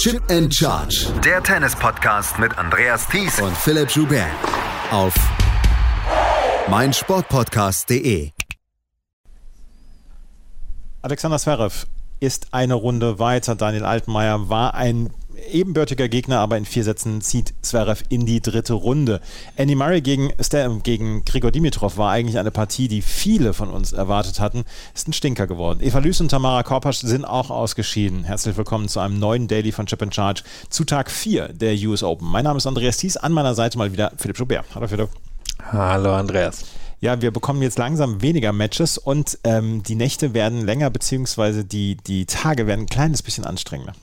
Chip and Charge. Der Tennis-Podcast mit Andreas Thies und Philipp Joubert. Auf meinsportpodcast.de. Alexander Zverev ist eine Runde weiter. Daniel Altmaier war ein ebenbürtiger Gegner, aber in vier Sätzen zieht Zverev in die dritte Runde. Andy Murray gegen, gegen Grigor Dimitrov war eigentlich eine Partie, die viele von uns erwartet hatten. Ist ein Stinker geworden. Eva Lüß und Tamara Korpasch sind auch ausgeschieden. Herzlich willkommen zu einem neuen Daily von Chip and Charge zu Tag 4 der US Open. Mein Name ist Andreas Thies, an meiner Seite mal wieder Philipp Schubert. Hallo Philipp. Hallo Andreas. Ja, wir bekommen jetzt langsam weniger Matches und ähm, die Nächte werden länger, beziehungsweise die, die Tage werden ein kleines bisschen anstrengender.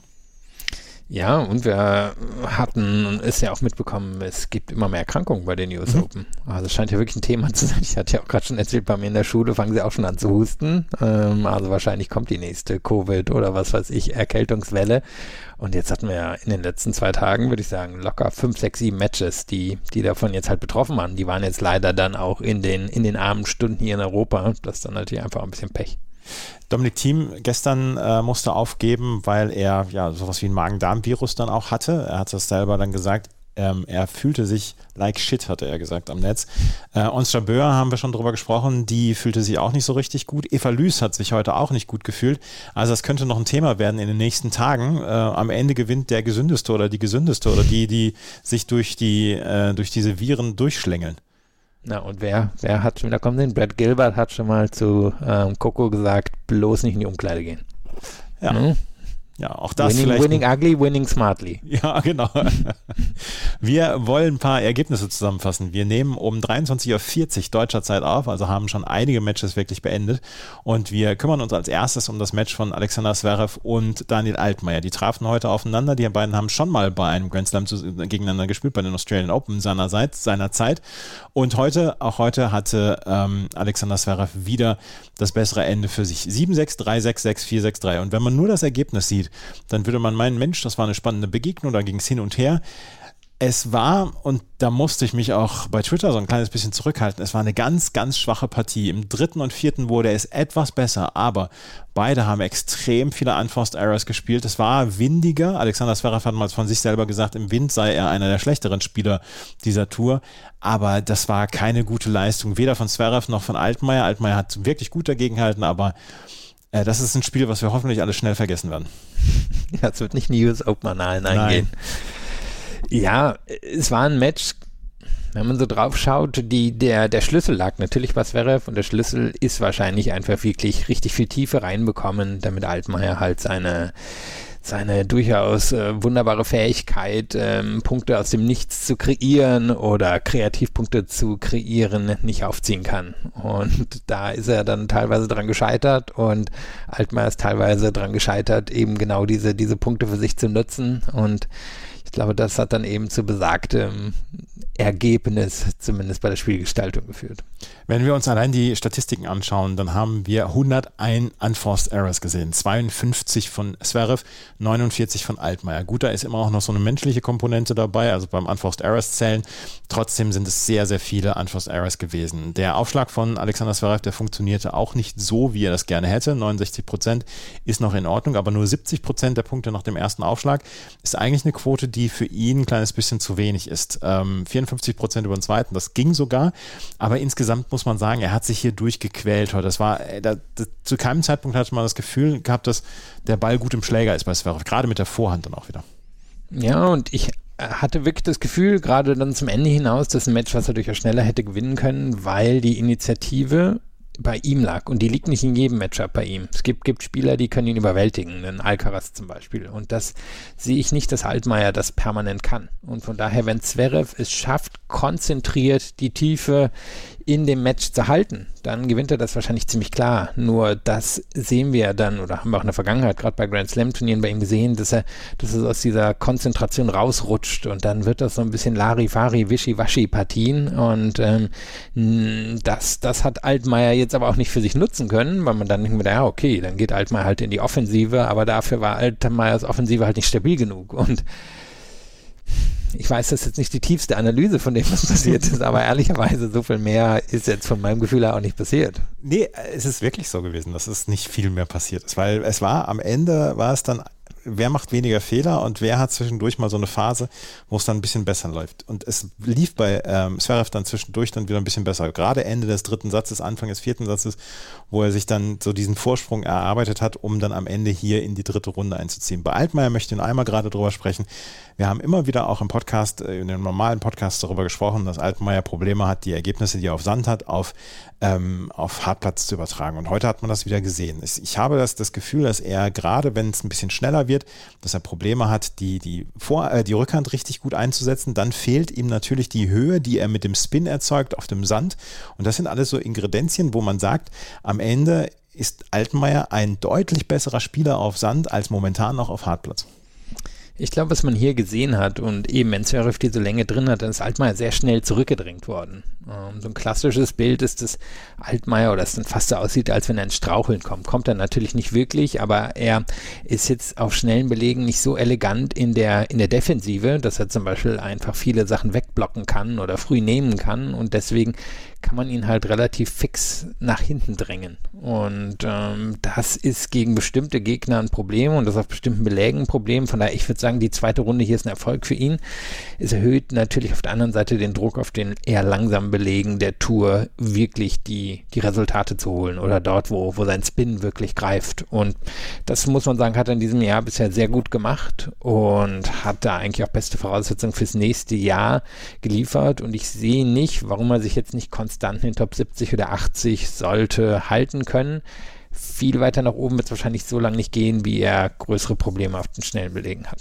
Ja, und wir hatten, ist ja auch mitbekommen, es gibt immer mehr Erkrankungen bei den US mhm. Open. Also es scheint ja wirklich ein Thema zu sein. Ich hatte ja auch gerade schon erzählt, bei mir in der Schule fangen sie auch schon an zu husten. Ähm, also wahrscheinlich kommt die nächste Covid oder was weiß ich, Erkältungswelle. Und jetzt hatten wir ja in den letzten zwei Tagen, würde ich sagen, locker fünf, sechs, sieben Matches, die, die davon jetzt halt betroffen waren. Die waren jetzt leider dann auch in den, in den armen Stunden hier in Europa. Das ist dann natürlich einfach ein bisschen Pech. Dominik Thiem gestern äh, musste aufgeben, weil er ja sowas wie ein Magen-Darm-Virus dann auch hatte. Er hat das selber dann gesagt. Ähm, er fühlte sich like shit, hatte er gesagt am Netz. Äh, Ons Jabeur haben wir schon drüber gesprochen, die fühlte sich auch nicht so richtig gut. Eva Lüß hat sich heute auch nicht gut gefühlt. Also das könnte noch ein Thema werden in den nächsten Tagen. Äh, am Ende gewinnt der Gesündeste oder die Gesündeste oder die, die sich durch, die, äh, durch diese Viren durchschlängeln. Na, und wer, wer hat schon wieder kommen sehen? Brad Gilbert hat schon mal zu ähm, Coco gesagt, bloß nicht in die Umkleide gehen. Ja. Hm? Ja, auch das winning, vielleicht. Winning ugly, winning smartly. Ja, genau. Wir wollen ein paar Ergebnisse zusammenfassen. Wir nehmen um 23.40 Uhr deutscher Zeit auf, also haben schon einige Matches wirklich beendet. Und wir kümmern uns als erstes um das Match von Alexander Zverev und Daniel Altmaier. Die trafen heute aufeinander. Die beiden haben schon mal bei einem Grand Slam gegeneinander gespielt, bei den Australian Open seinerseits, seiner Zeit. Und heute, auch heute hatte ähm, Alexander Zverev wieder das bessere Ende für sich. 7-6, 3-6, 6-4, 6-3. Und wenn man nur das Ergebnis sieht, dann würde man meinen, Mensch, das war eine spannende Begegnung, da ging es hin und her. Es war, und da musste ich mich auch bei Twitter so ein kleines bisschen zurückhalten, es war eine ganz, ganz schwache Partie. Im dritten und vierten wurde es etwas besser, aber beide haben extrem viele Unforced Errors gespielt. Es war windiger. Alexander Zverev hat mal von sich selber gesagt, im Wind sei er einer der schlechteren Spieler dieser Tour. Aber das war keine gute Leistung, weder von Zverev noch von Altmaier. Altmaier hat wirklich gut dagegen gehalten, aber äh, das ist ein Spiel, was wir hoffentlich alle schnell vergessen werden. Ja, es wird nicht News Open eingehen. Nein. Ja, es war ein Match, wenn man so drauf schaut, die, der, der Schlüssel lag natürlich bei Zverev und der Schlüssel ist wahrscheinlich einfach wirklich richtig viel Tiefe reinbekommen, damit Altmaier halt seine, seine durchaus äh, wunderbare Fähigkeit, ähm, Punkte aus dem Nichts zu kreieren oder Kreativpunkte zu kreieren, nicht aufziehen kann. Und da ist er dann teilweise dran gescheitert und Altmaier ist teilweise dran gescheitert, eben genau diese, diese Punkte für sich zu nutzen. Und glaube, das hat dann eben zu besagtem Ergebnis, zumindest bei der Spielgestaltung, geführt. Wenn wir uns allein die Statistiken anschauen, dann haben wir 101 Unforced Errors gesehen. 52 von Zverev, 49 von Altmaier. Gut, da ist immer auch noch so eine menschliche Komponente dabei, also beim Unforced Errors zählen. Trotzdem sind es sehr, sehr viele Unforced Errors gewesen. Der Aufschlag von Alexander Zverev, der funktionierte auch nicht so, wie er das gerne hätte. 69 Prozent ist noch in Ordnung, aber nur 70 Prozent der Punkte nach dem ersten Aufschlag ist eigentlich eine Quote, die für ihn ein kleines bisschen zu wenig ist. Ähm, 54 Prozent über den zweiten, das ging sogar, aber insgesamt muss man sagen, er hat sich hier durchgequält heute. Das war, äh, da, das, zu keinem Zeitpunkt hatte man das Gefühl gehabt, dass der Ball gut im Schläger ist bei Zverev, gerade mit der Vorhand dann auch wieder. Ja, und ich hatte wirklich das Gefühl, gerade dann zum Ende hinaus, dass ein Match, was er durchaus schneller hätte gewinnen können, weil die Initiative bei ihm lag. Und die liegt nicht in jedem Matchup bei ihm. Es gibt, gibt Spieler, die können ihn überwältigen, einen Alcaraz zum Beispiel. Und das sehe ich nicht, dass Altmaier das permanent kann. Und von daher, wenn Zverev es schafft, konzentriert die Tiefe in dem Match zu halten, dann gewinnt er das wahrscheinlich ziemlich klar. Nur das sehen wir dann, oder haben wir auch in der Vergangenheit, gerade bei Grand Slam Turnieren bei ihm gesehen, dass er, dass er aus dieser Konzentration rausrutscht und dann wird das so ein bisschen Larifari, Wischi-Waschi-Partien und ähm, das, das hat Altmaier jetzt aber auch nicht für sich nutzen können, weil man dann denkt, ja okay, dann geht Altmaier halt in die Offensive, aber dafür war Altmaiers Offensive halt nicht stabil genug und ich weiß, das ist jetzt nicht die tiefste Analyse von dem, was passiert ist, aber ehrlicherweise so viel mehr ist jetzt von meinem Gefühl her auch nicht passiert. Nee, es ist wirklich so gewesen, dass es nicht viel mehr passiert ist, weil es war am Ende, war es dann wer macht weniger Fehler und wer hat zwischendurch mal so eine Phase, wo es dann ein bisschen besser läuft. Und es lief bei ähm, Zverev dann zwischendurch dann wieder ein bisschen besser. Gerade Ende des dritten Satzes, Anfang des vierten Satzes, wo er sich dann so diesen Vorsprung erarbeitet hat, um dann am Ende hier in die dritte Runde einzuziehen. Bei Altmaier möchte ich einmal gerade drüber sprechen. Wir haben immer wieder auch im Podcast, äh, in dem normalen Podcast darüber gesprochen, dass Altmaier Probleme hat, die Ergebnisse, die er auf Sand hat, auf, ähm, auf Hartplatz zu übertragen. Und heute hat man das wieder gesehen. Ich habe das, das Gefühl, dass er gerade, wenn es ein bisschen schneller wird, dass er Probleme hat, die, die, Vor äh, die Rückhand richtig gut einzusetzen. Dann fehlt ihm natürlich die Höhe, die er mit dem Spin erzeugt auf dem Sand. Und das sind alles so Ingredienzien, wo man sagt, am Ende ist Altmaier ein deutlich besserer Spieler auf Sand als momentan noch auf Hartplatz. Ich glaube, was man hier gesehen hat und eben, wenn Zverev diese Länge drin hat, dann ist Altmaier sehr schnell zurückgedrängt worden. Ähm, so ein klassisches Bild ist das Altmaier oder es dann fast so aussieht, als wenn er ins Straucheln kommt. Kommt er natürlich nicht wirklich, aber er ist jetzt auf schnellen Belegen nicht so elegant in der, in der Defensive, dass er zum Beispiel einfach viele Sachen wegblocken kann oder früh nehmen kann und deswegen kann man ihn halt relativ fix nach hinten drängen. Und ähm, das ist gegen bestimmte Gegner ein Problem und das auf bestimmten Belägen ein Problem. Von daher, ich würde sagen, die zweite Runde hier ist ein Erfolg für ihn. Es erhöht natürlich auf der anderen Seite den Druck auf den eher langsamen Belegen der Tour, wirklich die, die Resultate zu holen oder dort, wo, wo sein Spin wirklich greift. Und das muss man sagen, hat er in diesem Jahr bisher sehr gut gemacht und hat da eigentlich auch beste Voraussetzungen fürs nächste Jahr geliefert. Und ich sehe nicht, warum er sich jetzt nicht konstant in den Top 70 oder 80 sollte halten können. Viel weiter nach oben wird es wahrscheinlich so lange nicht gehen, wie er größere Probleme auf den schnellen Belegen hat.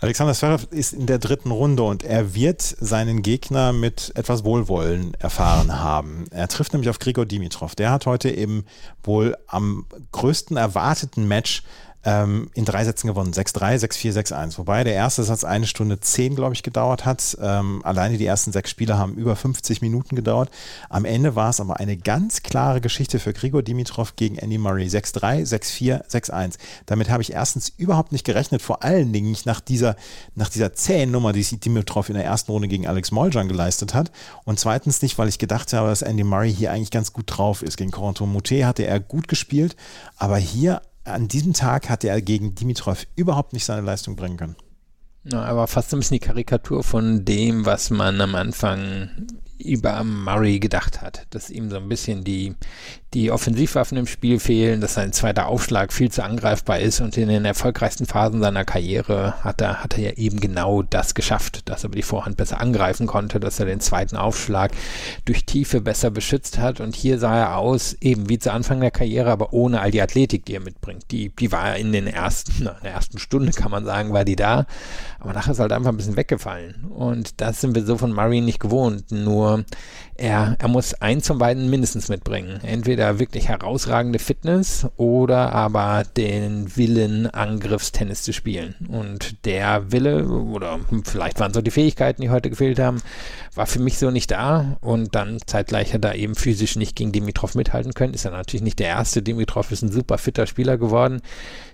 Alexander Zverev ist in der dritten Runde und er wird seinen Gegner mit etwas Wohlwollen erfahren haben. Er trifft nämlich auf Grigor Dimitrov. Der hat heute eben wohl am größten erwarteten Match ähm, in drei Sätzen gewonnen. 6-3, 6-4, 6-1. Wobei der erste Satz eine Stunde zehn, glaube ich, gedauert hat. Ähm, alleine die ersten sechs Spiele haben über 50 Minuten gedauert. Am Ende war es aber eine ganz klare Geschichte für Grigor Dimitrov gegen Andy Murray. 6-3, 6-4, 6-1. Damit habe ich erstens überhaupt nicht gerechnet, vor allen Dingen nicht nach dieser, nach dieser zähen Nummer, die sich Dimitrov in der ersten Runde gegen Alex Moljan geleistet hat. Und zweitens nicht, weil ich gedacht habe, dass Andy Murray hier eigentlich ganz gut drauf ist. Gegen Corentin Moutet hatte er gut gespielt, aber hier an diesem Tag hatte er gegen Dimitrov überhaupt nicht seine Leistung bringen können. Ja, aber fast ein bisschen die Karikatur von dem, was man am Anfang über Murray gedacht hat, dass ihm so ein bisschen die, die Offensivwaffen im Spiel fehlen, dass sein zweiter Aufschlag viel zu angreifbar ist und in den erfolgreichsten Phasen seiner Karriere hat er, hat er ja eben genau das geschafft, dass er die Vorhand besser angreifen konnte, dass er den zweiten Aufschlag durch Tiefe besser beschützt hat. Und hier sah er aus, eben wie zu Anfang der Karriere, aber ohne all die Athletik, die er mitbringt. Die, die war in den ersten, in der ersten Stunde kann man sagen, war die da, aber nachher ist halt einfach ein bisschen weggefallen. Und das sind wir so von Murray nicht gewohnt, nur problem er, er muss eins von beiden mindestens mitbringen. Entweder wirklich herausragende Fitness oder aber den Willen, Angriffstennis zu spielen. Und der Wille, oder vielleicht waren so die Fähigkeiten, die heute gefehlt haben, war für mich so nicht da. Und dann zeitgleich hat er eben physisch nicht gegen Dimitrov mithalten können. Ist er natürlich nicht der erste. Dimitrov ist ein super fitter Spieler geworden.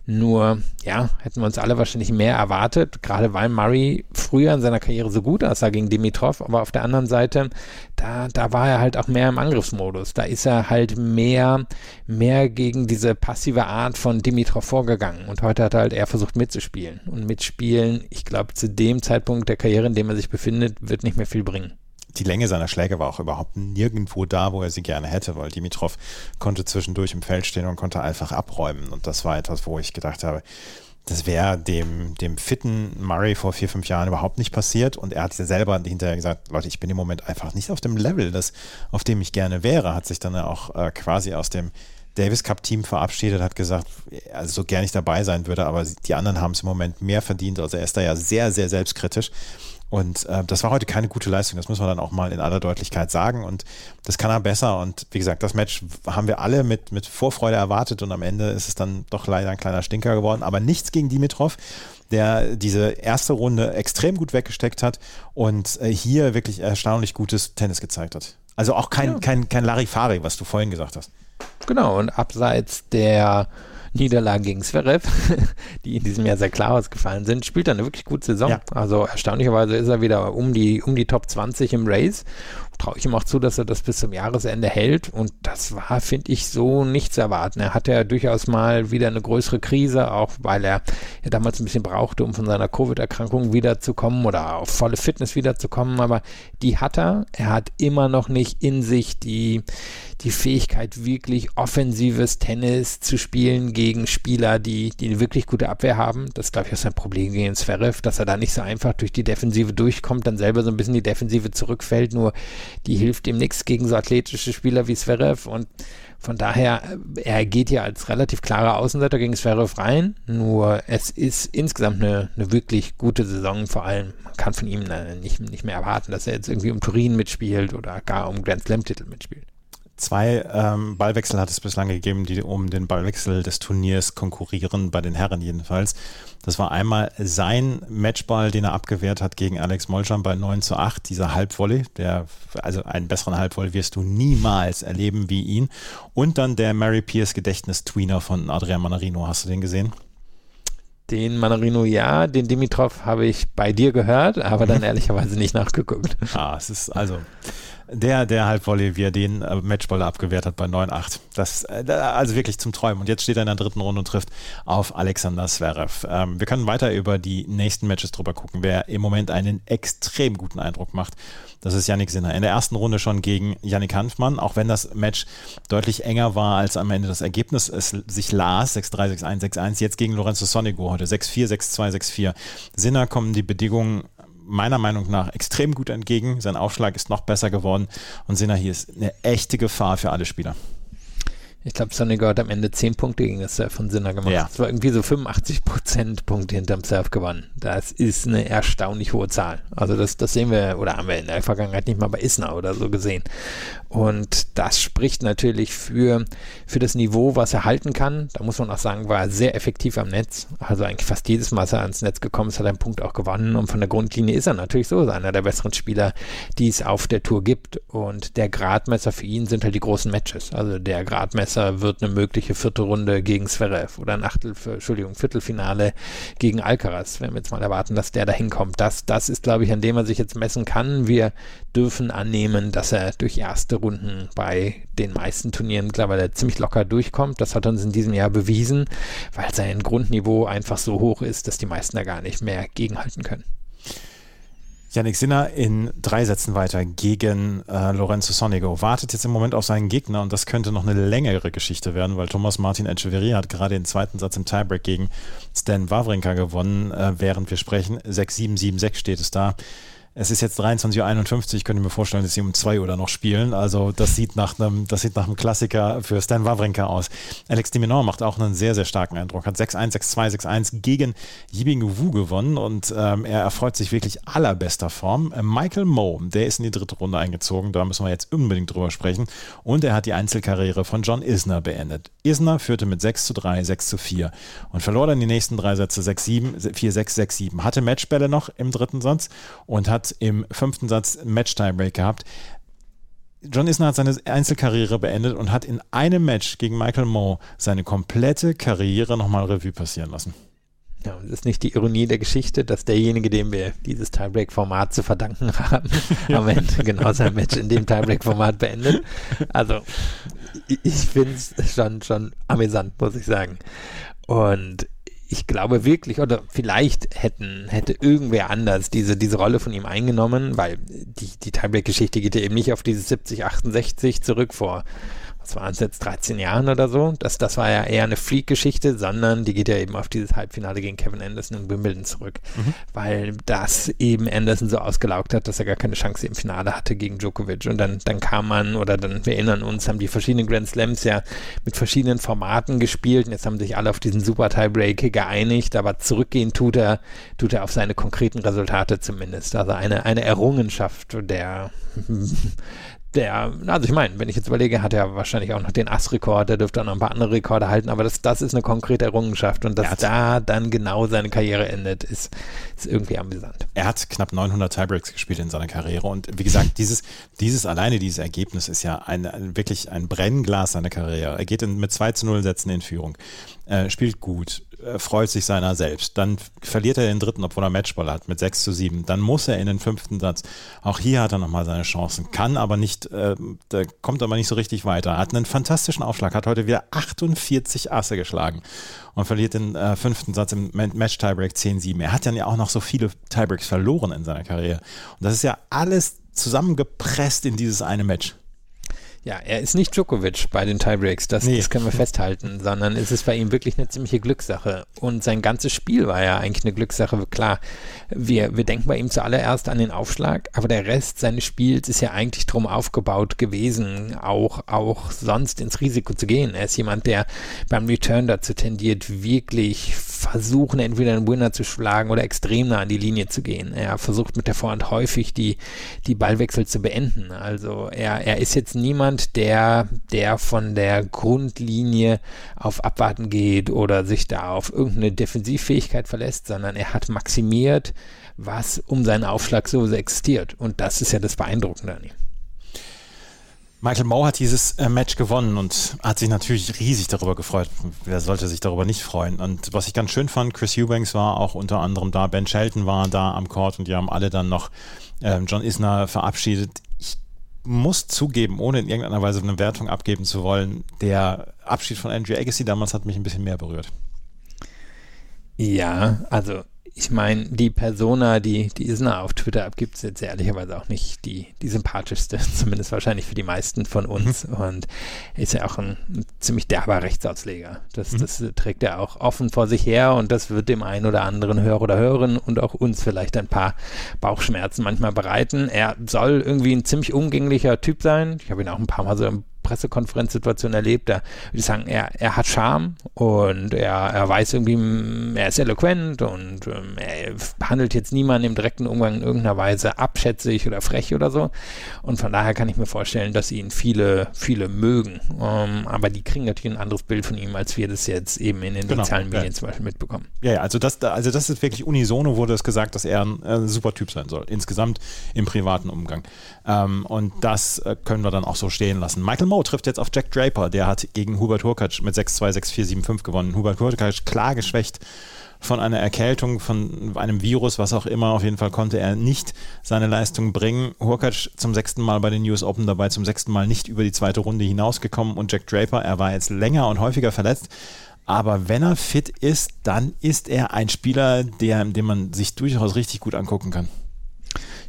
Nur, ja, hätten wir uns alle wahrscheinlich mehr erwartet, gerade weil Murray früher in seiner Karriere so gut aussah gegen Dimitrov, aber auf der anderen Seite, da, da war er halt auch mehr im Angriffsmodus. Da ist er halt mehr, mehr gegen diese passive Art von Dimitrov vorgegangen. Und heute hat er halt eher versucht mitzuspielen. Und mitspielen, ich glaube, zu dem Zeitpunkt der Karriere, in dem er sich befindet, wird nicht mehr viel bringen die Länge seiner Schläge war auch überhaupt nirgendwo da, wo er sie gerne hätte, weil Dimitrov konnte zwischendurch im Feld stehen und konnte einfach abräumen. Und das war etwas, wo ich gedacht habe, das wäre dem, dem fitten Murray vor vier, fünf Jahren überhaupt nicht passiert. Und er hat ja selber hinterher gesagt, Leute, ich bin im Moment einfach nicht auf dem Level, das, auf dem ich gerne wäre. Hat sich dann auch äh, quasi aus dem Davis Cup Team verabschiedet, hat gesagt, also so gerne ich dabei sein würde, aber die anderen haben es im Moment mehr verdient. Also er ist da ja sehr, sehr selbstkritisch. Und äh, das war heute keine gute Leistung, das muss man dann auch mal in aller Deutlichkeit sagen. Und das kann er besser. Und wie gesagt, das Match haben wir alle mit, mit Vorfreude erwartet und am Ende ist es dann doch leider ein kleiner Stinker geworden. Aber nichts gegen Dimitrov, der diese erste Runde extrem gut weggesteckt hat und äh, hier wirklich erstaunlich gutes Tennis gezeigt hat. Also auch kein, ja. kein, kein Larifari, was du vorhin gesagt hast. Genau, und abseits der Niederlagen gegen Zverev, die in diesem Jahr sehr klar ausgefallen sind, spielt er eine wirklich gute Saison. Ja. Also erstaunlicherweise ist er wieder um die, um die Top 20 im Race traue ich ihm auch zu, dass er das bis zum Jahresende hält. Und das war, finde ich, so nicht zu erwarten. Er hatte ja durchaus mal wieder eine größere Krise, auch weil er ja damals ein bisschen brauchte, um von seiner Covid-Erkrankung wiederzukommen oder auf volle Fitness wiederzukommen. Aber die hat er. Er hat immer noch nicht in sich die, die Fähigkeit, wirklich offensives Tennis zu spielen gegen Spieler, die, die eine wirklich gute Abwehr haben. Das ist, glaube ich, auch sein Problem gegen Zverev, dass er da nicht so einfach durch die Defensive durchkommt, dann selber so ein bisschen die Defensive zurückfällt. Nur die hilft ihm nichts gegen so athletische Spieler wie Zverev. Und von daher, er geht ja als relativ klarer Außenseiter gegen Zverev rein, nur es ist insgesamt eine, eine wirklich gute Saison, vor allem man kann von ihm äh, nicht, nicht mehr erwarten, dass er jetzt irgendwie um Turin mitspielt oder gar um Grand Slam-Titel mitspielt. Zwei ähm, Ballwechsel hat es bislang gegeben, die um den Ballwechsel des Turniers konkurrieren, bei den Herren jedenfalls. Das war einmal sein Matchball, den er abgewehrt hat gegen Alex Molchan bei 9 zu 8, dieser Halbvolley, der, also einen besseren Halbvolley wirst du niemals erleben wie ihn. Und dann der Mary Pierce Gedächtnis-Tweener von Adrian Manarino. Hast du den gesehen? Den Manarino ja, den Dimitrov habe ich bei dir gehört, aber dann ehrlicherweise nicht nachgeguckt. Ah, es ist also der, der Halbvolley, wie er den äh, Matchball abgewehrt hat bei 9-8. Das, äh, also wirklich zum Träumen. Und jetzt steht er in der dritten Runde und trifft auf Alexander Zverev. Ähm, wir können weiter über die nächsten Matches drüber gucken. Wer im Moment einen extrem guten Eindruck macht, das ist Yannick Sinner. In der ersten Runde schon gegen Yannick Hanfmann, auch wenn das Match deutlich enger war als am Ende das Ergebnis es sich las, 6-3, 6-1, 6-1. Jetzt gegen Lorenzo Sonigo heute 6-4, 6-2, 6-4. Sinner kommen die Bedingungen meiner Meinung nach extrem gut entgegen. Sein Aufschlag ist noch besser geworden und Sinner hier ist eine echte Gefahr für alle Spieler. Ich glaube, Sonniger hat am Ende 10 Punkte gegen das Surf von Sinner gemacht. Ja. Es war irgendwie so 85 Prozent Punkte hinterm Surf gewonnen. Das ist eine erstaunlich hohe Zahl. Also das, das sehen wir oder haben wir in der Vergangenheit nicht mal bei Isner oder so gesehen. Und das spricht natürlich für, für das Niveau, was er halten kann. Da muss man auch sagen, war er sehr effektiv am Netz. Also eigentlich fast jedes Mal, als er ans Netz gekommen ist, hat er einen Punkt auch gewonnen. Und von der Grundlinie ist er natürlich so einer der besseren Spieler, die es auf der Tour gibt. Und der Gradmesser für ihn sind halt die großen Matches. Also der Gradmesser wird eine mögliche vierte Runde gegen Zverev oder ein Achtel, Entschuldigung, Viertelfinale gegen Alcaraz, wenn wir jetzt mal erwarten, dass der da hinkommt. Das, das ist, glaube ich, an dem er sich jetzt messen kann. Wir dürfen annehmen, dass er durch erste Runden bei den meisten Turnieren mittlerweile ziemlich locker durchkommt. Das hat uns in diesem Jahr bewiesen, weil sein Grundniveau einfach so hoch ist, dass die meisten da gar nicht mehr gegenhalten können. Yannick Sinner in drei Sätzen weiter gegen äh, Lorenzo Sonigo. Wartet jetzt im Moment auf seinen Gegner und das könnte noch eine längere Geschichte werden, weil Thomas Martin Echeverria hat gerade den zweiten Satz im Tiebreak gegen Stan Wawrinka gewonnen, äh, während wir sprechen. 6-7-7-6 steht es da. Es ist jetzt 23.51 Uhr, ich könnte mir vorstellen, dass sie um 2 Uhr noch spielen. Also das sieht nach einem, das sieht nach einem Klassiker für Stan Wawrinka aus. Alex de Minaur macht auch einen sehr, sehr starken Eindruck. Hat 6-1, 6-2, 6-1 gegen Yibing Wu gewonnen und ähm, er erfreut sich wirklich allerbester Form. Michael Moe, der ist in die dritte Runde eingezogen, da müssen wir jetzt unbedingt drüber sprechen. Und er hat die Einzelkarriere von John Isner beendet. Isner führte mit 6 zu 3, 6 zu 4 und verlor dann die nächsten drei Sätze 6-7, 4-6, 6-7. Hatte Matchbälle noch im dritten Satz und hat hat im fünften Satz Match-Tiebreak gehabt. John Isner hat seine Einzelkarriere beendet und hat in einem Match gegen Michael Moe seine komplette Karriere nochmal Revue passieren lassen. Ja, das ist nicht die Ironie der Geschichte, dass derjenige, dem wir dieses Tiebreak-Format zu verdanken haben, am Ende genau sein Match in dem Tiebreak-Format beendet. Also, ich finde es schon, schon amüsant, muss ich sagen. Und ich glaube wirklich, oder vielleicht hätten, hätte irgendwer anders diese, diese Rolle von ihm eingenommen, weil die, die Tiebreak-Geschichte geht ja eben nicht auf dieses 70, 68 zurück vor was waren es jetzt, 13 Jahren oder so. Das, das war ja eher eine Freak-Geschichte, sondern die geht ja eben auf dieses Halbfinale gegen Kevin Anderson in Wimbledon zurück, mhm. weil das eben Anderson so ausgelaugt hat, dass er gar keine Chance im Finale hatte gegen Djokovic. Und dann, dann kam man, oder dann, wir erinnern uns, haben die verschiedenen Grand Slams ja mit verschiedenen Formaten gespielt und jetzt haben sich alle auf diesen Super Tiebreak geeinigt, aber zurückgehen tut er, tut er auf seine konkreten Resultate zumindest. Also eine, eine Errungenschaft der der, also ich meine, wenn ich jetzt überlege, hat er wahrscheinlich auch noch den Ass-Rekord, der dürfte auch noch ein paar andere Rekorde halten, aber das, das ist eine konkrete Errungenschaft und dass da dann genau seine Karriere endet, ist, ist irgendwie amüsant. Er hat knapp 900 Tiebreaks gespielt in seiner Karriere und wie gesagt, dieses, dieses alleine, dieses Ergebnis ist ja ein, ein wirklich ein Brennglas seiner Karriere. Er geht in, mit 2 zu 0 Sätzen in Führung. äh, spielt gut, freut sich seiner selbst. Dann verliert er den dritten, obwohl er Matchball hat, mit 6 zu 7. Dann muss er in den fünften Satz. Auch hier hat er nochmal seine Chancen, kann aber nicht, äh, kommt aber nicht so richtig weiter. Hat einen fantastischen Aufschlag, hat heute wieder 48 Asse geschlagen und verliert den äh, fünften Satz im Match-Tiebreak 10-7. Er hat dann ja auch noch so viele Tiebreaks verloren in seiner Karriere. Und das ist ja alles zusammengepresst in dieses eine Match. Ja, er ist nicht Djokovic bei den Tiebreaks, das, nee. das können wir festhalten, sondern es ist bei ihm wirklich eine ziemliche Glückssache. Und sein ganzes Spiel war ja eigentlich eine Glückssache. Klar, wir, wir denken bei ihm zuallererst an den Aufschlag, aber der Rest seines Spiels ist ja eigentlich drum aufgebaut gewesen, auch, auch sonst ins Risiko zu gehen. Er ist jemand, der beim Return dazu tendiert, wirklich versuchen, entweder einen Winner zu schlagen oder extrem nah an die Linie zu gehen. Er versucht mit der Vorhand häufig die, die Ballwechsel zu beenden. Also er, er ist jetzt niemand, niemand, der, der von der Grundlinie auf Abwarten geht oder sich da auf irgendeine Defensivfähigkeit verlässt, sondern er hat maximiert, was um seinen Aufschlag so existiert. Und das ist ja das Beeindruckende an ihm. Michael Moe hat dieses äh, Match gewonnen und hat sich natürlich riesig darüber gefreut. Wer sollte sich darüber nicht freuen? Und was ich ganz schön fand, Chris Eubanks war auch unter anderem da, Ben Shelton war da am Court und die haben alle dann noch äh, John Isner verabschiedet muss zugeben, ohne in irgendeiner Weise eine Wertung abgeben zu wollen, der Abschied von Andrew Agassi damals hat mich ein bisschen mehr berührt. Ja, also ich meine, die Persona, die, die Isna auf Twitter abgibt, ist jetzt ehrlicherweise auch nicht die, die sympathischste, zumindest wahrscheinlich für die meisten von uns. Mhm. Und ist ja auch ein, ein ziemlich derber Rechtsausleger. Das, mhm. das trägt er auch offen vor sich her und das wird dem einen oder anderen Hörer oder Hörerin und auch uns vielleicht ein paar Bauchschmerzen manchmal bereiten. Er soll irgendwie ein ziemlich umgänglicher Typ sein. Ich habe ihn auch ein paar Mal so im Pressekonferenzsituation erlebt, da würde ich sagen, er, er hat Charme und er, er weiß irgendwie, er ist eloquent und ähm, er behandelt jetzt niemanden im direkten Umgang in irgendeiner Weise abschätzig oder frech oder so. Und von daher kann ich mir vorstellen, dass ihn viele, viele mögen. Ähm, aber die kriegen natürlich ein anderes Bild von ihm, als wir das jetzt eben in den genau, sozialen Medien ja. zum Beispiel mitbekommen. Ja, ja, also das, also das ist wirklich unisono wurde es gesagt, dass er ein äh, super Typ sein soll, insgesamt im privaten Umgang. Ähm, und das äh, können wir dann auch so stehen lassen. Michael Mo trifft jetzt auf Jack Draper. Der hat gegen Hubert Hurkacz mit 6-2, 6-4, 7-5 gewonnen. Hubert Hurkacz klar geschwächt von einer Erkältung, von einem Virus, was auch immer. Auf jeden Fall konnte er nicht seine Leistung bringen. Hurkacz zum sechsten Mal bei den US Open dabei, zum sechsten Mal nicht über die zweite Runde hinausgekommen. Und Jack Draper, er war jetzt länger und häufiger verletzt. Aber wenn er fit ist, dann ist er ein Spieler, der, den man sich durchaus richtig gut angucken kann.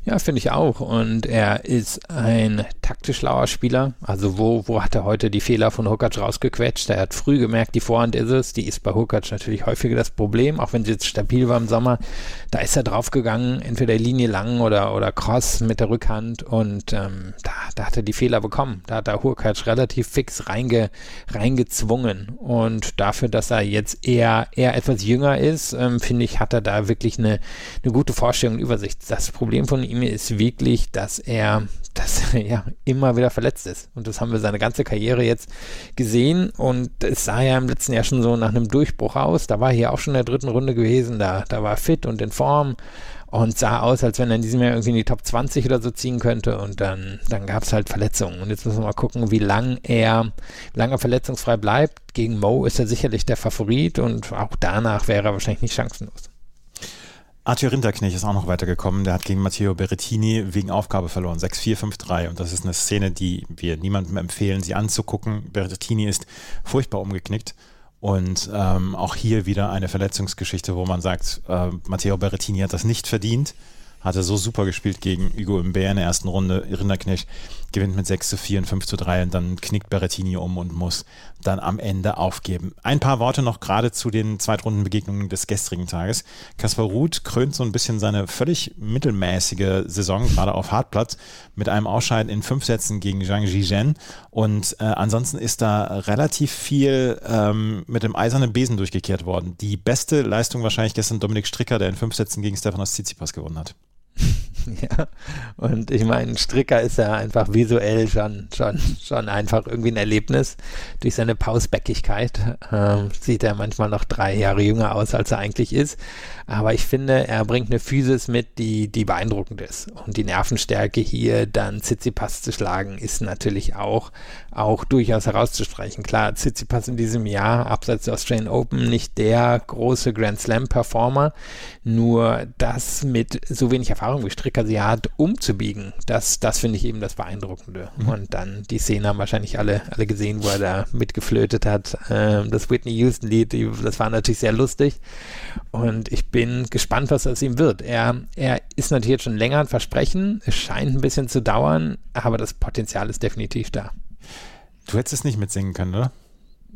Ja, finde ich auch. Und er ist ein taktisch lauer Spieler. Also wo, wo hat er heute die Fehler von Hukac rausgequetscht? Er hat früh gemerkt, die Vorhand ist es. Die ist bei Hukac natürlich häufiger das Problem, auch wenn sie jetzt stabil war im Sommer. Da ist er draufgegangen, entweder Linie lang oder, oder Cross mit der Rückhand. Und ähm, da, da hat er die Fehler bekommen. Da hat er Hukac relativ fix reinge, reingezwungen. Und dafür, dass er jetzt eher, eher etwas jünger ist, ähm, finde ich, hat er da wirklich eine, eine gute Vorstellung und Übersicht. Das Problem von ihm ihm ist wirklich, dass er, dass er ja immer wieder verletzt ist. Und das haben wir seine ganze Karriere jetzt gesehen. Und es sah ja im letzten Jahr schon so nach einem Durchbruch aus. Da war er hier auch schon in der dritten Runde gewesen. Da, da war er fit und in Form und sah aus, als wenn er in diesem Jahr irgendwie in die Top 20 oder so ziehen könnte und dann, dann gab es halt Verletzungen. Und jetzt müssen wir mal gucken, wie lang er, wie lange er verletzungsfrei bleibt. Gegen Mo ist er sicherlich der Favorit und auch danach wäre er wahrscheinlich nicht chancenlos. Arthur Rinderknecht ist auch noch weitergekommen. Der hat gegen Matteo Berrettini wegen Aufgabe verloren. 6-4-5-3. Und das ist eine Szene, die wir niemandem empfehlen, sie anzugucken. Berrettini ist furchtbar umgeknickt. Und ähm, auch hier wieder eine Verletzungsgeschichte, wo man sagt, äh, Matteo Berrettini hat das nicht verdient hatte so super gespielt gegen Hugo Imbert in der ersten Runde. Rinderknecht gewinnt mit 6 zu 4 und 5 zu 3 und dann knickt Berrettini um und muss dann am Ende aufgeben. Ein paar Worte noch gerade zu den Zweitrundenbegegnungen des gestrigen Tages. Kaspar Ruth krönt so ein bisschen seine völlig mittelmäßige Saison, gerade auf Hartplatz, mit einem Ausscheiden in fünf Sätzen gegen Zhang Zhizhen. Und äh, ansonsten ist da relativ viel ähm, mit dem eisernen Besen durchgekehrt worden. Die beste Leistung wahrscheinlich gestern Dominik Stricker, der in fünf Sätzen gegen Stefanos Tsitsipas gewonnen hat. Ja, und ich meine, Stricker ist ja einfach visuell schon, schon, schon einfach irgendwie ein Erlebnis. Durch seine Pausbäckigkeit ähm, sieht er manchmal noch drei Jahre jünger aus, als er eigentlich ist. Aber ich finde, er bringt eine Physis mit, die, die beeindruckend ist. Und die Nervenstärke hier, dann Tsitsipas zu schlagen, ist natürlich auch, auch durchaus herauszusprechen. Klar, Tsitsipas in diesem Jahr, abseits der Australian Open, nicht der große Grand Slam-Performer. Nur das mit so wenig Erfahrung wie Stricker hat, umzubiegen, das, das finde ich eben das Beeindruckende. Mhm. Und dann die Szene haben wahrscheinlich alle, alle gesehen, wo er da mitgeflötet hat. Ähm, das Whitney Houston-Lied, das war natürlich sehr lustig. Und ich bin gespannt, was aus ihm wird. Er, er ist natürlich jetzt schon länger ein Versprechen. Es scheint ein bisschen zu dauern, aber das Potenzial ist definitiv da. Du hättest es nicht mitsingen können, oder?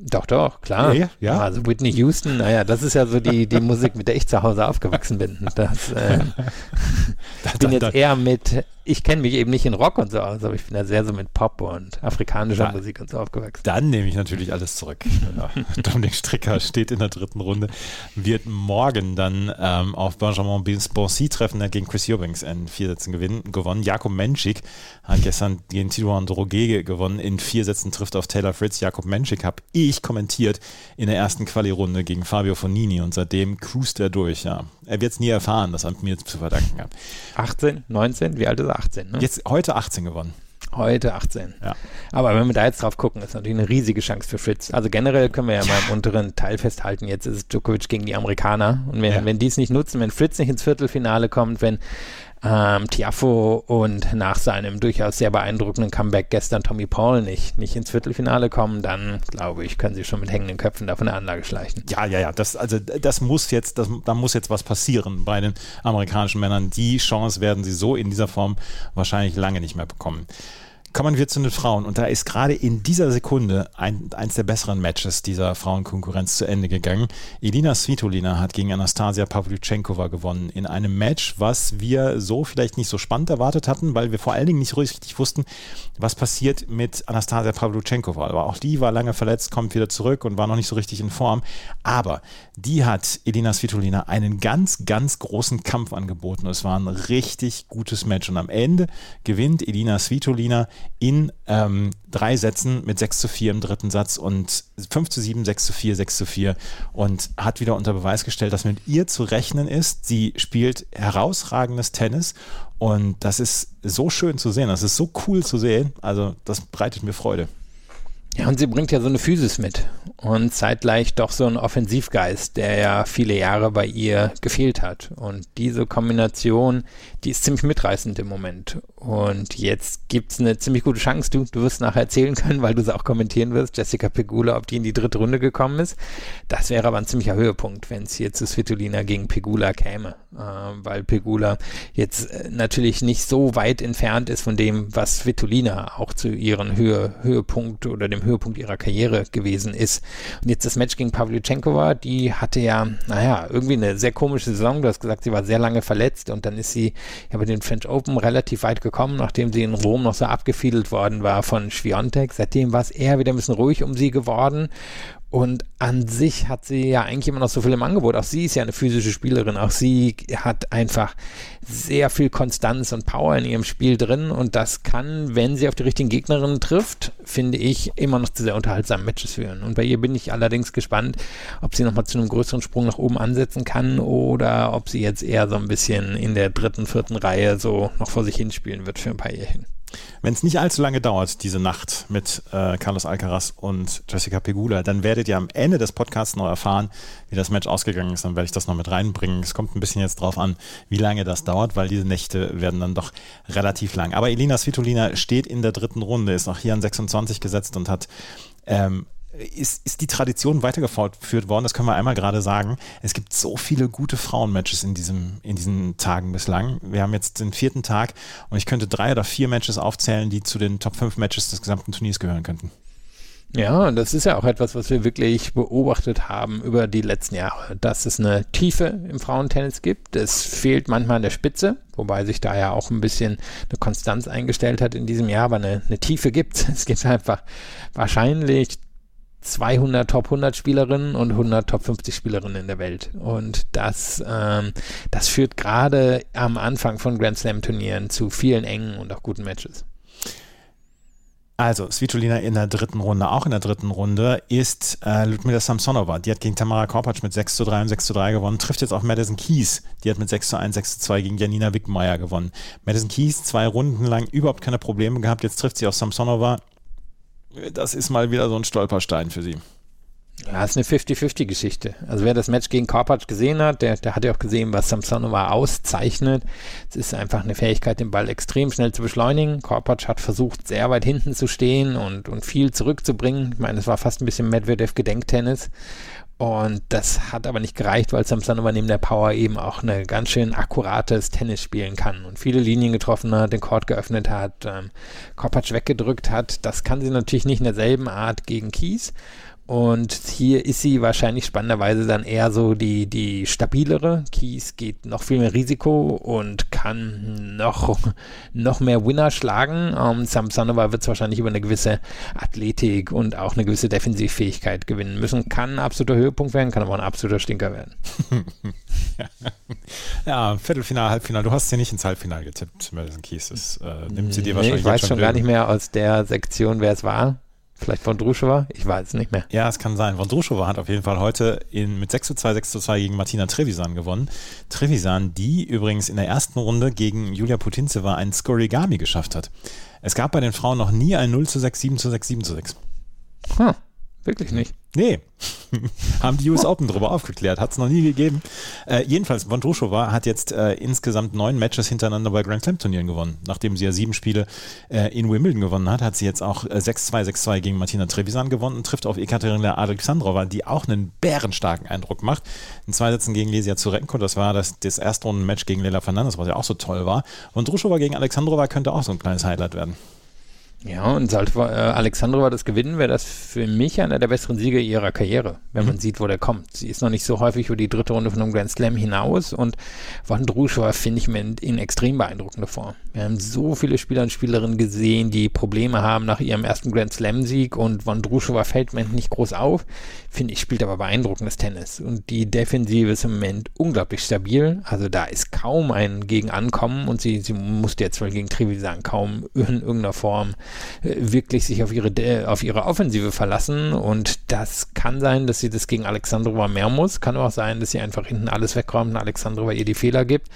Doch, doch, klar. Ja, ja. Also Whitney Houston, naja, das ist ja so die, die Musik, mit der ich zu Hause aufgewachsen bin. Das, äh, ich bin jetzt eher mit ich kenne mich eben nicht in Rock und so aus, aber ich bin ja sehr so mit Pop und afrikanischer ja, Musik und so aufgewachsen. Dann nehme ich natürlich alles zurück. Dominik Stricker steht in der dritten Runde, wird morgen dann ähm, auf Benjamin Bonsi treffen, der gegen Chris Eubanks in vier Sätzen gewinnen, gewonnen. Jakob Menschik hat gestern gegen Tituan Droge gewonnen, in vier Sätzen trifft auf Taylor Fritz. Jakob Menschik habe ich kommentiert in der ersten Quali-Runde gegen Fabio Fonini und seitdem cruist er durch. Ja. Er wird es nie erfahren, das hat mir zu verdanken hat. 18, 19, wie alt ist er? 18, ne? Jetzt heute 18 gewonnen. Heute 18. Ja. Aber wenn wir da jetzt drauf gucken, ist natürlich eine riesige Chance für Fritz. Also generell können wir ja mal im unteren Teil festhalten, jetzt ist es Djokovic gegen die Amerikaner. Und wenn, ja. wenn die es nicht nutzen, wenn Fritz nicht ins Viertelfinale kommt, wenn ähm, Tiafo und nach seinem durchaus sehr beeindruckenden Comeback gestern Tommy Paul nicht, nicht ins Viertelfinale kommen, dann glaube ich, können sie schon mit hängenden Köpfen da von der Anlage schleichen. Ja, ja, ja, das, also das muss jetzt, das, da muss jetzt was passieren bei den amerikanischen Männern. Die Chance werden sie so in dieser Form wahrscheinlich lange nicht mehr bekommen kommen wir zu den Frauen. Und da ist gerade in dieser Sekunde ein, eins der besseren Matches dieser Frauenkonkurrenz zu Ende gegangen. Elina Svitolina hat gegen Anastasia Pavlyuchenkova gewonnen in einem Match, was wir so vielleicht nicht so spannend erwartet hatten, weil wir vor allen Dingen nicht richtig wussten, was passiert mit Anastasia Pavlyuchenkova. Aber auch die war lange verletzt, kommt wieder zurück und war noch nicht so richtig in Form. Aber die hat Elina Svitolina einen ganz, ganz großen Kampf angeboten. Es war ein richtig gutes Match. Und am Ende gewinnt Elina Svitolina in ähm, drei Sätzen mit 6 zu 4 im dritten Satz und 5 zu 7, 6 zu 4, 6 zu 4 und hat wieder unter Beweis gestellt, dass mit ihr zu rechnen ist. Sie spielt herausragendes Tennis und das ist so schön zu sehen, das ist so cool zu sehen. Also das bereitet mir Freude. Ja, und sie bringt ja so eine Physis mit und zeitgleich doch so einen Offensivgeist, der ja viele Jahre bei ihr gefehlt hat. Und diese Kombination, die ist ziemlich mitreißend im Moment. Und jetzt gibt es eine ziemlich gute Chance. Du, du wirst nachher erzählen können, weil du es auch kommentieren wirst, Jessica Pegula, ob die in die dritte Runde gekommen ist. Das wäre aber ein ziemlicher Höhepunkt, wenn es hier zu Svitolina gegen Pegula käme. Äh, weil Pegula jetzt äh, natürlich nicht so weit entfernt ist von dem, was Svitolina auch zu ihrem Höhe, Höhepunkt oder dem Höhepunkt ihrer Karriere gewesen ist. Und jetzt das Match gegen Pavlyuchenkova, die hatte ja, naja, irgendwie eine sehr komische Saison. Du hast gesagt, sie war sehr lange verletzt und dann ist sie ja bei den French Open relativ weit gekommen, nachdem sie in Rom noch so abgefiedelt worden war von Schwiontek. Seitdem war es eher wieder ein bisschen ruhig um sie geworden und an sich hat sie ja eigentlich immer noch so viel im Angebot. Auch sie ist ja eine physische Spielerin. Auch sie hat einfach sehr viel Konstanz und Power in ihrem Spiel drin. Und das kann, wenn sie auf die richtigen Gegnerinnen trifft, finde ich, immer noch zu sehr unterhaltsamen Matches führen. Und bei ihr bin ich allerdings gespannt, ob sie nochmal zu einem größeren Sprung nach oben ansetzen kann oder ob sie jetzt eher so ein bisschen in der dritten, vierten Reihe so noch vor sich hinspielen wird für ein paar Jährchen. Wenn es nicht allzu lange dauert, diese Nacht mit äh, Carlos Alcaraz und Jessica Pegula, dann werdet ihr am Ende des Podcasts noch erfahren, wie das Match ausgegangen ist. Dann werde ich das noch mit reinbringen. Es kommt ein bisschen jetzt drauf an, wie lange das dauert, weil diese Nächte werden dann doch relativ lang. Aber Elina Svitolina steht in der dritten Runde, ist auch hier an 26 gesetzt und hat ähm, ist, ist die Tradition weitergeführt worden. Das können wir einmal gerade sagen. Es gibt so viele gute Frauenmatches in, diesem, in diesen Tagen bislang. Wir haben jetzt den vierten Tag und ich könnte drei oder vier Matches aufzählen, die zu den Top 5 Matches des gesamten Turniers gehören könnten. Ja, das ist ja auch etwas, was wir wirklich beobachtet haben über die letzten Jahre, dass es eine Tiefe im Frauentennis gibt. Es fehlt manchmal an der Spitze, wobei sich da ja auch ein bisschen eine Konstanz eingestellt hat in diesem Jahr, aber eine, eine Tiefe gibt. Es gibt einfach wahrscheinlich 200 Top 100 Spielerinnen und 100 Top 50 Spielerinnen in der Welt. Und das, ähm, das führt gerade am Anfang von Grand Slam Turnieren zu vielen engen und auch guten Matches. Also, Svitolina in der dritten Runde, auch in der dritten Runde, ist äh, Ludmila Samsonova. Die hat gegen Tamara Korpatsch mit 6 zu 3 und 6 zu 3 gewonnen. Trifft jetzt auf Madison Keys. Die hat mit 6 zu 1, 6 zu 2 gegen Janina Wickmeier gewonnen. Madison Keys zwei Runden lang überhaupt keine Probleme gehabt. Jetzt trifft sie auf Samsonova. Das ist mal wieder so ein Stolperstein für sie. Ja, ist eine 50-50-Geschichte. Also wer das Match gegen Korpatsch gesehen hat, der, der hat ja auch gesehen, was Samsonova auszeichnet. Es ist einfach eine Fähigkeit, den Ball extrem schnell zu beschleunigen. Korpatsch hat versucht, sehr weit hinten zu stehen und, und viel zurückzubringen. Ich meine, es war fast ein bisschen Medvedev-Gedenktennis. Und das hat aber nicht gereicht, weil Samsonova neben der Power eben auch eine ganz schön akkurates Tennis spielen kann und viele Linien getroffen hat, den Court geöffnet hat, ähm, Kopacz weggedrückt hat. Das kann sie natürlich nicht in derselben Art gegen Kies. Und hier ist sie wahrscheinlich spannenderweise dann eher so die, die stabilere. Kies geht noch viel mehr Risiko und kann noch, noch mehr Winner schlagen. Ähm, Samsonova wird es wahrscheinlich über eine gewisse Athletik und auch eine gewisse Defensivfähigkeit gewinnen müssen. Kann ein absoluter Höhepunkt werden, kann aber ein absoluter Stinker werden. ja, Viertelfinale, Halbfinale. Du hast sie nicht ins Halbfinale getippt, Madison Kies. Das äh, nimmt sie dir wahrscheinlich nee, Ich weiß schon gar nicht mehr aus der Sektion, wer es war. Vielleicht von Druschewa? Ich weiß es nicht mehr. Ja, es kann sein. Von Druschewa hat auf jeden Fall heute in, mit 6 zu 2, 6 zu 2 gegen Martina Trevisan gewonnen. Trevisan, die übrigens in der ersten Runde gegen Julia Putintseva ein Skorigami geschafft hat. Es gab bei den Frauen noch nie ein 0 zu 6, 7 zu 6, 7 zu 6. Huh. Wirklich nicht. Nee, haben die US Open darüber aufgeklärt, hat es noch nie gegeben. Äh, jedenfalls, Vondrushova hat jetzt äh, insgesamt neun Matches hintereinander bei Grand Slam Turnieren gewonnen. Nachdem sie ja sieben Spiele äh, in Wimbledon gewonnen hat, hat sie jetzt auch 6-2, äh, 6-2 gegen Martina Trevisan gewonnen und trifft auf Ekaterina Alexandrova, die auch einen bärenstarken Eindruck macht. In zwei Sätzen gegen Lesia Zurenko, das war das, das erste Runden-Match gegen Lela Fernandes, was ja auch so toll war. Vondrushova gegen Alexandrova könnte auch so ein kleines Highlight werden. Ja, und sollte äh, Alexandrova das gewinnen, wäre das für mich einer der besseren Siege ihrer Karriere, wenn man mhm. sieht, wo der kommt. Sie ist noch nicht so häufig über die dritte Runde von einem Grand Slam hinaus und Wondruschova finde ich in extrem beeindruckender Form. Wir haben so viele Spieler und Spielerinnen gesehen, die Probleme haben nach ihrem ersten Grand Slam-Sieg und Wondruschova fällt mir nicht groß auf. Finde ich, spielt aber beeindruckendes Tennis. Und die Defensive ist im Moment unglaublich stabil. Also da ist kaum ein Gegenankommen und sie, sie musste jetzt wohl gegen Trevisan kaum in irgendeiner Form wirklich sich auf ihre, auf ihre Offensive verlassen. Und das kann sein, dass sie das gegen Alexandrova mehr muss. Kann auch sein, dass sie einfach hinten alles wegräumt und Alexandrova ihr die Fehler gibt.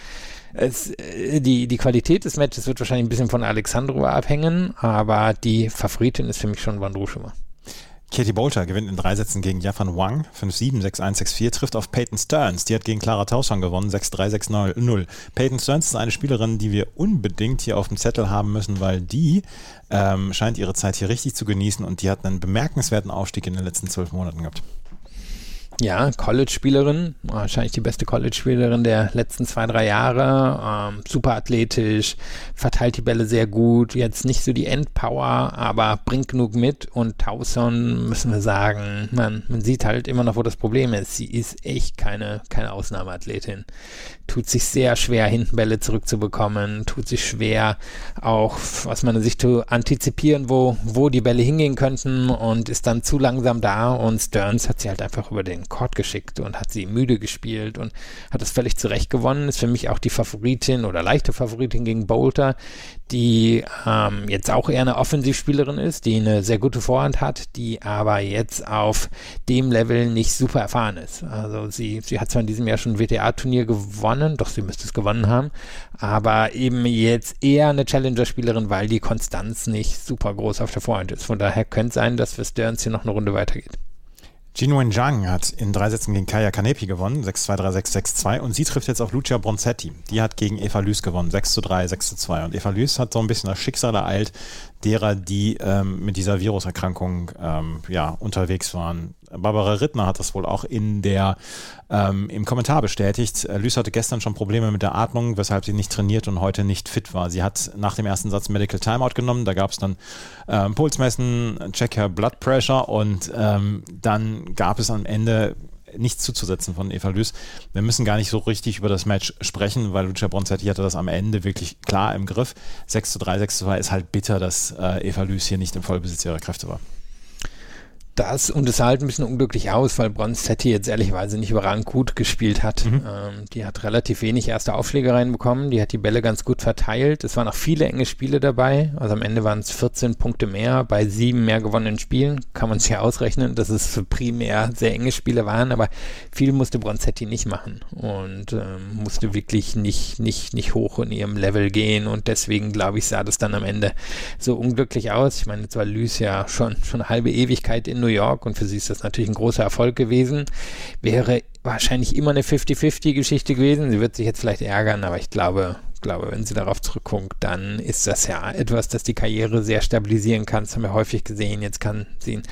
Es, äh, die, die Qualität des Matches wird wahrscheinlich ein bisschen von Alexandrova abhängen, aber die Favoritin ist für mich schon Vandrushima. Katie Bolter gewinnt in drei Sätzen gegen Jafan Wang, 5-7, 6-1, 6-4, trifft auf Peyton Stearns. Die hat gegen Clara Tausson gewonnen, 6-3, 6-0. Peyton Stearns ist eine Spielerin, die wir unbedingt hier auf dem Zettel haben müssen, weil die ähm, scheint ihre Zeit hier richtig zu genießen und die hat einen bemerkenswerten Aufstieg in den letzten zwölf Monaten gehabt. Ja, College-Spielerin, wahrscheinlich die beste College-Spielerin der letzten zwei, drei Jahre. Ähm, super athletisch, verteilt die Bälle sehr gut. Jetzt nicht so die Endpower, aber bringt genug mit. Und Towson, müssen wir sagen, man, man sieht halt immer noch, wo das Problem ist. Sie ist echt keine, keine Ausnahmeathletin. Tut sich sehr schwer, hinten Bälle zurückzubekommen. Tut sich schwer, auch aus meiner Sicht zu antizipieren, wo, wo die Bälle hingehen könnten und ist dann zu langsam da. Und Stearns hat sie halt einfach über den Court geschickt und hat sie müde gespielt und hat es völlig zurecht gewonnen. Ist für mich auch die Favoritin oder leichte Favoritin gegen Bolter, die ähm, jetzt auch eher eine Offensivspielerin ist, die eine sehr gute Vorhand hat, die aber jetzt auf dem Level nicht super erfahren ist. Also sie, sie hat zwar in diesem Jahr schon ein WTA-Turnier gewonnen, doch sie müsste es gewonnen haben, aber eben jetzt eher eine Challenger-Spielerin, weil die Konstanz nicht super groß auf der Vorhand ist. Von daher könnte es sein, dass für Stearns hier noch eine Runde weitergeht. Jinwen Zhang hat in drei Sätzen gegen Kaya Kanepi gewonnen, 6-2, 3-6, 6-2 und sie trifft jetzt auf Lucia Bronzetti. Die hat gegen Eva Lüß gewonnen, 6-3, 6-2 und Eva Lüß hat so ein bisschen das Schicksal ereilt derer, die ähm, mit dieser Viruserkrankung ähm, ja, unterwegs waren. Barbara Rittner hat das wohl auch in der, ähm, im Kommentar bestätigt. Äh, Lys hatte gestern schon Probleme mit der Atmung, weshalb sie nicht trainiert und heute nicht fit war. Sie hat nach dem ersten Satz Medical Timeout genommen. Da gab es dann ähm, Pulsmessen, Check her Blood Pressure und ähm, dann gab es am Ende nichts zuzusetzen von Eva Lüß. Wir müssen gar nicht so richtig über das Match sprechen, weil Lucia Bronzetti hatte das am Ende wirklich klar im Griff. 6 zu 3, 6 zu 2 ist halt bitter, dass äh, Eva Lüß hier nicht im Vollbesitz ihrer Kräfte war. Das und es sah halt ein bisschen unglücklich aus, weil Bronzetti jetzt ehrlicherweise nicht überragend gut gespielt hat. Mhm. Ähm, die hat relativ wenig erste Aufschläge reinbekommen, die hat die Bälle ganz gut verteilt. Es waren auch viele enge Spiele dabei. Also am Ende waren es 14 Punkte mehr bei sieben mehr gewonnenen Spielen. Kann man sich ja ausrechnen, dass es primär sehr enge Spiele waren, aber viel musste Bronzetti nicht machen und ähm, musste wirklich nicht, nicht, nicht hoch in ihrem Level gehen und deswegen glaube ich, sah das dann am Ende so unglücklich aus. Ich meine, jetzt war Lys ja schon, schon eine halbe Ewigkeit in New York und für sie ist das natürlich ein großer Erfolg gewesen. Wäre wahrscheinlich immer eine 50-50-Geschichte gewesen. Sie wird sich jetzt vielleicht ärgern, aber ich glaube, glaube, wenn sie darauf zurückguckt, dann ist das ja etwas, das die Karriere sehr stabilisieren kann. Das haben wir häufig gesehen. Jetzt kann sie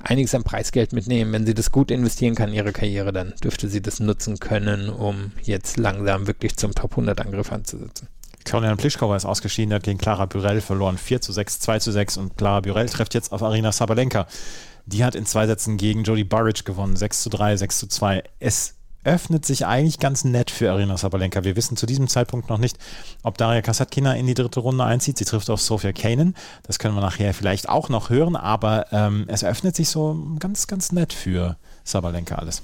einiges an Preisgeld mitnehmen. Wenn sie das gut investieren kann, ihre Karriere, dann dürfte sie das nutzen können, um jetzt langsam wirklich zum Top 100 Angriff anzusetzen. Carolina Pliskova ist ausgeschieden, hat gegen Clara Burel verloren. 4 zu 6, 2 zu 6 und Clara Burel trifft jetzt auf Arina Sabalenka. Die hat in zwei Sätzen gegen Jodie Burridge gewonnen. 6 zu 3, 6 zu 2. Es öffnet sich eigentlich ganz nett für Arina Sabalenka. Wir wissen zu diesem Zeitpunkt noch nicht, ob Daria Kasatkina in die dritte Runde einzieht. Sie trifft auf Sofia Kanin. Das können wir nachher vielleicht auch noch hören, aber ähm, es öffnet sich so ganz, ganz nett für Sabalenka alles.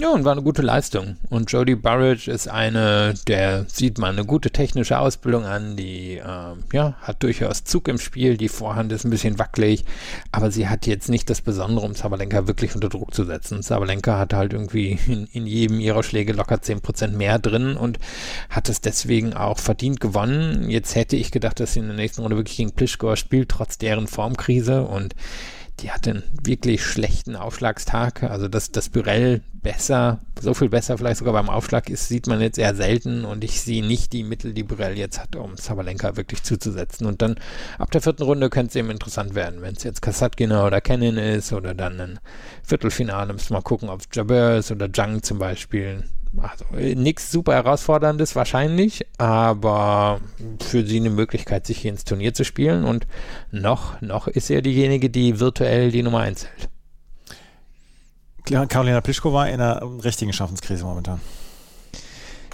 Ja, und war eine gute Leistung. Und Jodie Burridge ist eine, der sieht man eine gute technische Ausbildung an, die äh, ja, hat durchaus Zug im Spiel, die Vorhand ist ein bisschen wackelig, aber sie hat jetzt nicht das Besondere, um Sabalenka wirklich unter Druck zu setzen. Sabalenka hat halt irgendwie in, in jedem ihrer Schläge locker 10% mehr drin und hat es deswegen auch verdient gewonnen. Jetzt hätte ich gedacht, dass sie in der nächsten Runde wirklich gegen Pliskova spielt, trotz deren Formkrise und die hat einen wirklich schlechten Aufschlagstag. Also dass das Bürell besser, so viel besser vielleicht sogar beim Aufschlag ist, sieht man jetzt eher selten und ich sehe nicht die Mittel, die Bürell jetzt hat, um Sabalenka wirklich zuzusetzen. Und dann ab der vierten Runde könnte es eben interessant werden, wenn es jetzt Kasatkina oder Cannon ist oder dann ein Viertelfinale, müssen wir mal gucken, ob es Jabeur oder Jung zum Beispiel also nichts super herausforderndes wahrscheinlich, aber für sie eine Möglichkeit, sich hier ins Turnier zu spielen und noch, noch ist er diejenige, die virtuell die Nummer 1 hält. Karolina Pliskova in einer richtigen Schaffenskrise momentan.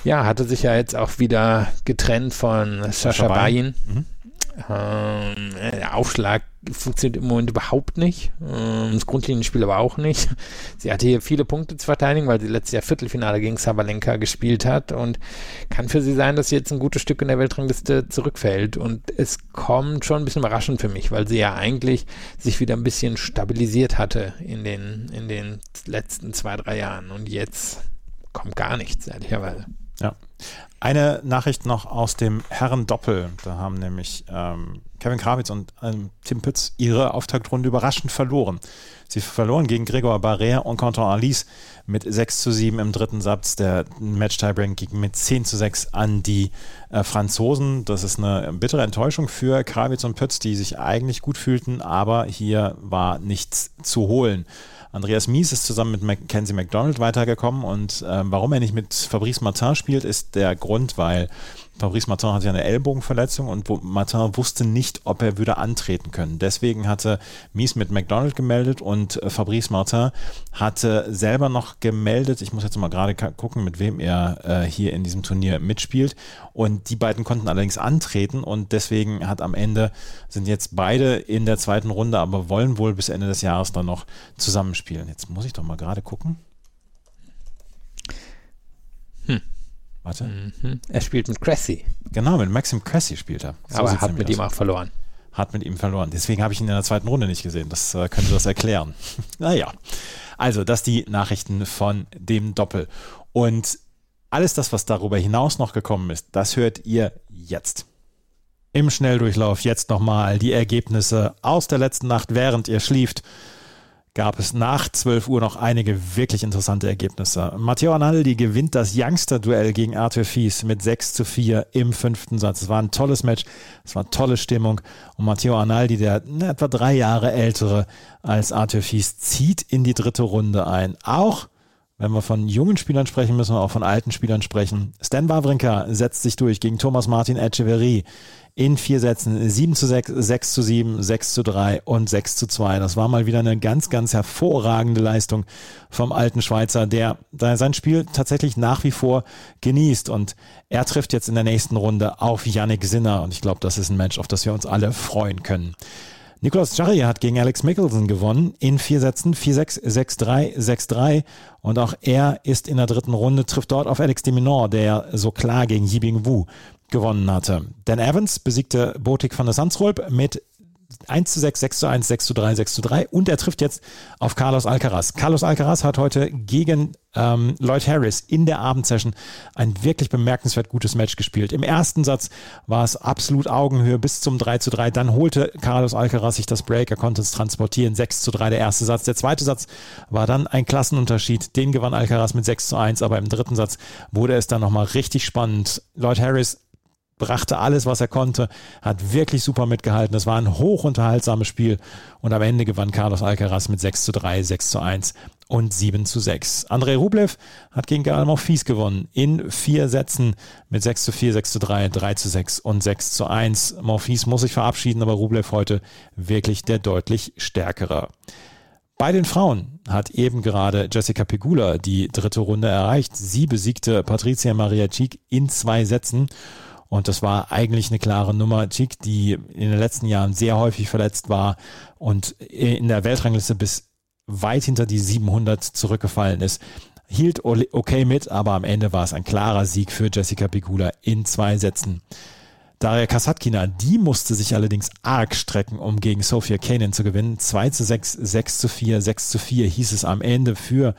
Ja, hatte sich ja jetzt auch wieder getrennt von Sascha Bayin. Mhm. Ähm, der Aufschlag funktioniert im Moment überhaupt nicht. Ähm, das Grundlinienspiel aber auch nicht. Sie hatte hier viele Punkte zu verteidigen, weil sie letztes Jahr Viertelfinale gegen Sabalenka gespielt hat und kann für sie sein, dass sie jetzt ein gutes Stück in der Weltrangliste zurückfällt. Und es kommt schon ein bisschen überraschend für mich, weil sie ja eigentlich sich wieder ein bisschen stabilisiert hatte in den, in den letzten zwei, drei Jahren. Und jetzt kommt gar nichts, ehrlicherweise. Ja. Eine Nachricht noch aus dem Herren-Doppel. Da haben nämlich ähm, Kevin Krawitz und ähm, Tim Pütz ihre Auftaktrunde überraschend verloren. Sie verloren gegen Gregor Barrère und Quentin Alice mit 6 zu 7 im dritten Satz. Der Match-Tiebreak ging mit 10 zu 6 an die äh, Franzosen. Das ist eine bittere Enttäuschung für Krawitz und Pütz, die sich eigentlich gut fühlten, aber hier war nichts zu holen. Andreas Mies ist zusammen mit Mackenzie McDonald weitergekommen und äh, warum er nicht mit Fabrice Martin spielt, ist der Grund, weil Fabrice Martin hatte ja eine Ellbogenverletzung und Martin wusste nicht, ob er würde antreten können. Deswegen hatte Mies mit McDonald gemeldet und äh, Fabrice Martin hatte selber noch gemeldet. Ich muss jetzt mal gerade gucken, mit wem er äh, hier in diesem Turnier mitspielt. Und die beiden konnten allerdings antreten und deswegen hat am Ende sind jetzt beide in der zweiten Runde, aber wollen wohl bis Ende des Jahres dann noch zusammenspielen. Jetzt muss ich doch mal gerade gucken. Hm. Warte. Mhm. Er spielt mit Cressy. Genau, mit Maxim Cressy spielt er. So Aber hat mit aus. ihm auch verloren. Hat mit ihm verloren. Deswegen habe ich ihn in der zweiten Runde nicht gesehen. Das äh, könnte das erklären. naja. Also, das die Nachrichten von dem Doppel. Und alles das, was darüber hinaus noch gekommen ist, das hört ihr jetzt. Im Schnelldurchlauf jetzt nochmal die Ergebnisse aus der letzten Nacht, während ihr schlieft gab es nach 12 Uhr noch einige wirklich interessante Ergebnisse. Matteo Arnaldi gewinnt das Youngster-Duell gegen Arthur Fies mit 6 zu 4 im fünften Satz. Es war ein tolles Match, es war tolle Stimmung und Matteo Arnaldi, der etwa drei Jahre ältere als Arthur Fies, zieht in die dritte Runde ein. Auch wenn wir von jungen Spielern sprechen, müssen wir auch von alten Spielern sprechen. Stan Wawrinka setzt sich durch gegen Thomas Martin Echeverry in vier Sätzen 7 zu 6, 6 zu 7, 6 zu 3 und 6 zu 2. Das war mal wieder eine ganz, ganz hervorragende Leistung vom alten Schweizer, der, sein Spiel tatsächlich nach wie vor genießt. Und er trifft jetzt in der nächsten Runde auf Yannick Sinner. Und ich glaube, das ist ein Match, auf das wir uns alle freuen können. Nicolas Jarry hat gegen Alex Mickelson gewonnen in vier Sätzen, 4-6, 6-3, 6-3 und auch er ist in der dritten Runde, trifft dort auf Alex de Minaur, der so klar gegen Yibing Wu gewonnen hatte. Dan Evans besiegte Botik van der Sandsrolp mit 1 zu 6, 6 zu 1, 6 zu 3, 6 zu 3 und er trifft jetzt auf Carlos Alcaraz. Carlos Alcaraz hat heute gegen ähm, Lloyd Harris in der Abendsession ein wirklich bemerkenswert gutes Match gespielt. Im ersten Satz war es absolut Augenhöhe bis zum 3 zu 3. Dann holte Carlos Alcaraz sich das Break, er konnte es transportieren. 6 zu 3 der erste Satz. Der zweite Satz war dann ein Klassenunterschied. Den gewann Alcaraz mit 6 zu 1, aber im dritten Satz wurde es dann nochmal richtig spannend. Lloyd Harris brachte alles, was er konnte, hat wirklich super mitgehalten. Das war ein hochunterhaltsames Spiel und am Ende gewann Carlos Alcaraz mit 6 zu 3, 6 zu 1 und 7 zu 6. Andrei Rublev hat gegen Gael Monfils gewonnen in vier Sätzen mit 6 zu 4, 6 zu 3, 3 zu 6 und 6 zu 1. Monfils muss sich verabschieden, aber Rublev heute wirklich der deutlich stärkere. Bei den Frauen hat eben gerade Jessica Pegula die dritte Runde erreicht. Sie besiegte Patricia Maria Cic in zwei Sätzen und das war eigentlich eine klare Nummer. Chick, die in den letzten Jahren sehr häufig verletzt war und in der Weltrangliste bis weit hinter die 700 zurückgefallen ist, hielt okay mit, aber am Ende war es ein klarer Sieg für Jessica Pegula in zwei Sätzen. Daria Kasatkina, die musste sich allerdings arg strecken, um gegen Sophia Kanin zu gewinnen. 2 zu 6, 6 zu 4, 6 zu 4 hieß es am Ende für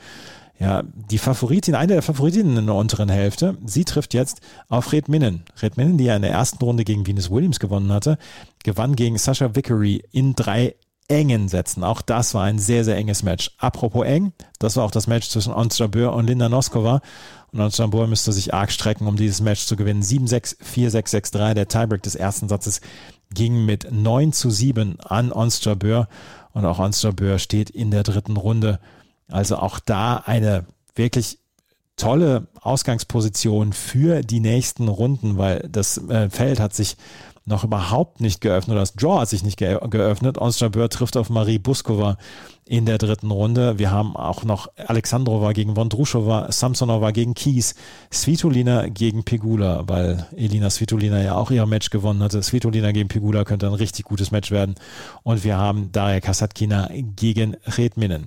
ja, die Favoritin, eine der Favoritinnen in der unteren Hälfte, sie trifft jetzt auf Red Minnen. Red Minnen, die ja in der ersten Runde gegen Venus Williams gewonnen hatte, gewann gegen Sasha Vickery in drei engen Sätzen. Auch das war ein sehr, sehr enges Match. Apropos eng, das war auch das Match zwischen Ons Jabeur und Linda Noskova. Und Ons Jabeur müsste sich arg strecken, um dieses Match zu gewinnen. 7-6, 4-6, 6-3. Der Tiebreak des ersten Satzes ging mit 9 zu 7 an Ons Jabeur. Und auch Ons Jabeur steht in der dritten Runde also auch da eine wirklich tolle Ausgangsposition für die nächsten Runden, weil das äh, Feld hat sich noch überhaupt nicht geöffnet, das Draw hat sich nicht ge geöffnet. Onstrabeur trifft auf Marie Buskova in der dritten Runde. Wir haben auch noch Alexandrova gegen Vondrushova, Samsonova gegen Kies, Svitolina gegen Pegula, weil Elina Svitolina ja auch ihr Match gewonnen hatte. Svitolina gegen Pegula könnte ein richtig gutes Match werden. Und wir haben Daria Kasatkina gegen Redminen.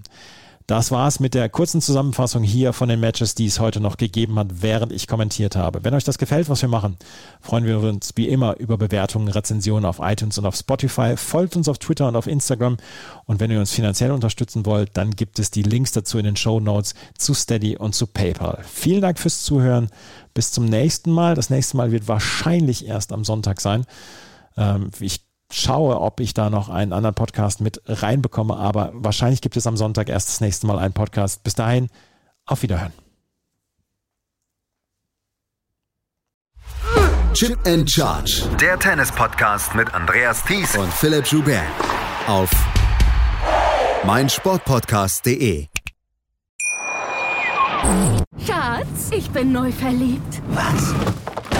Das war's mit der kurzen Zusammenfassung hier von den Matches, die es heute noch gegeben hat, während ich kommentiert habe. Wenn euch das gefällt, was wir machen, freuen wir uns wie immer über Bewertungen, Rezensionen auf iTunes und auf Spotify. Folgt uns auf Twitter und auf Instagram. Und wenn ihr uns finanziell unterstützen wollt, dann gibt es die Links dazu in den Show Notes zu Steady und zu PayPal. Vielen Dank fürs Zuhören. Bis zum nächsten Mal. Das nächste Mal wird wahrscheinlich erst am Sonntag sein. Ähm, ich schaue, ob ich da noch einen anderen Podcast mit reinbekomme, aber wahrscheinlich gibt es am Sonntag erst das nächste Mal einen Podcast. Bis dahin, auf Wiederhören. Chip and Charge. Der Tennis-Podcast mit Andreas Thies und Philipp Joubert. Auf meinsportpodcast.de. Schatz, ich bin neu verliebt. Was?